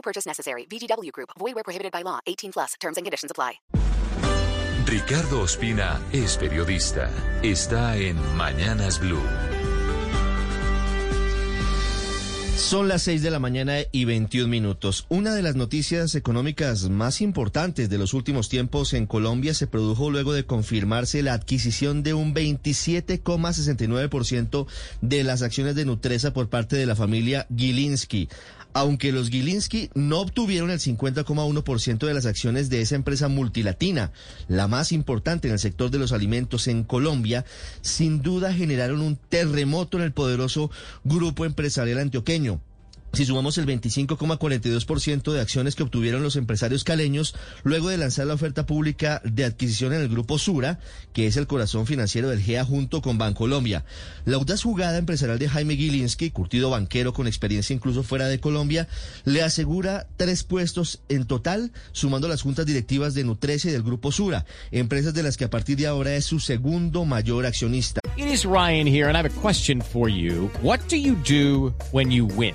No purchase necessary. VGW Group. Void where prohibited by law. 18 plus. Terms and conditions apply. Ricardo Ospina es periodista. Está en Mañanas Blue. Son las 6 de la mañana y 21 minutos. Una de las noticias económicas más importantes de los últimos tiempos en Colombia se produjo luego de confirmarse la adquisición de un 27,69% de las acciones de Nutresa por parte de la familia Gilinski. Aunque los Gilinski no obtuvieron el 50,1% de las acciones de esa empresa multilatina, la más importante en el sector de los alimentos en Colombia, sin duda generaron un terremoto en el poderoso grupo empresarial antioqueño. Si sumamos el 25,42% de acciones que obtuvieron los empresarios caleños luego de lanzar la oferta pública de adquisición en el grupo Sura, que es el corazón financiero del GEA junto con Bancolombia. La audaz jugada empresarial de Jaime Gilinski, curtido banquero con experiencia incluso fuera de Colombia, le asegura tres puestos en total, sumando las juntas directivas de Nutresa y del grupo Sura, empresas de las que a partir de ahora es su segundo mayor accionista. It is Ryan here and I have a question for you. What do you do when you win?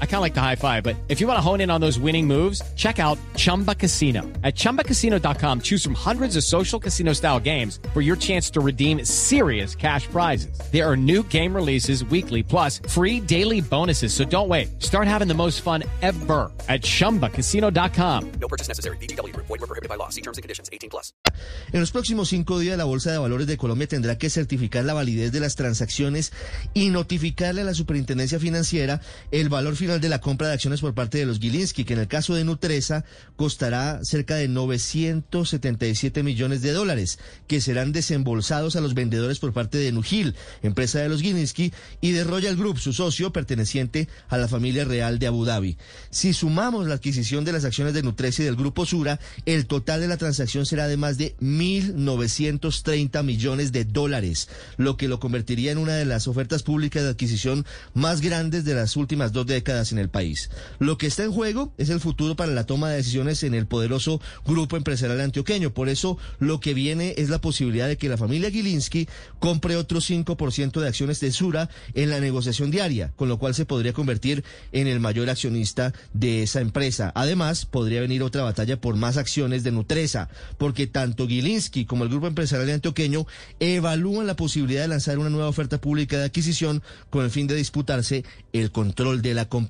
I kind of like the high five, but if you want to hone in on those winning moves, check out Chumba Casino. At ChumbaCasino.com, choose from hundreds of social casino style games for your chance to redeem serious cash prizes. There are new game releases weekly, plus free daily bonuses. So don't wait. Start having the most fun ever at ChumbaCasino.com. No purchase necessary. BGW. Void were prohibited by law. See terms and conditions. 18 plus. En los próximos cinco días, la Bolsa de Valores de Colombia tendrá que certificar la validez de las transacciones y notificarle a la Superintendencia Financiera el valor de la compra de acciones por parte de los Gilinski, que en el caso de Nutresa costará cerca de 977 millones de dólares, que serán desembolsados a los vendedores por parte de Nugil, empresa de los Gilinski, y de Royal Group, su socio perteneciente a la familia real de Abu Dhabi. Si sumamos la adquisición de las acciones de Nutresa y del Grupo Sura, el total de la transacción será de más de 1.930 millones de dólares, lo que lo convertiría en una de las ofertas públicas de adquisición más grandes de las últimas dos décadas en el país. Lo que está en juego es el futuro para la toma de decisiones en el poderoso grupo empresarial antioqueño. Por eso lo que viene es la posibilidad de que la familia Gilinski compre otro 5% de acciones de Sura en la negociación diaria, con lo cual se podría convertir en el mayor accionista de esa empresa. Además, podría venir otra batalla por más acciones de Nutresa, porque tanto Gilinski como el grupo empresarial antioqueño evalúan la posibilidad de lanzar una nueva oferta pública de adquisición con el fin de disputarse el control de la compañía.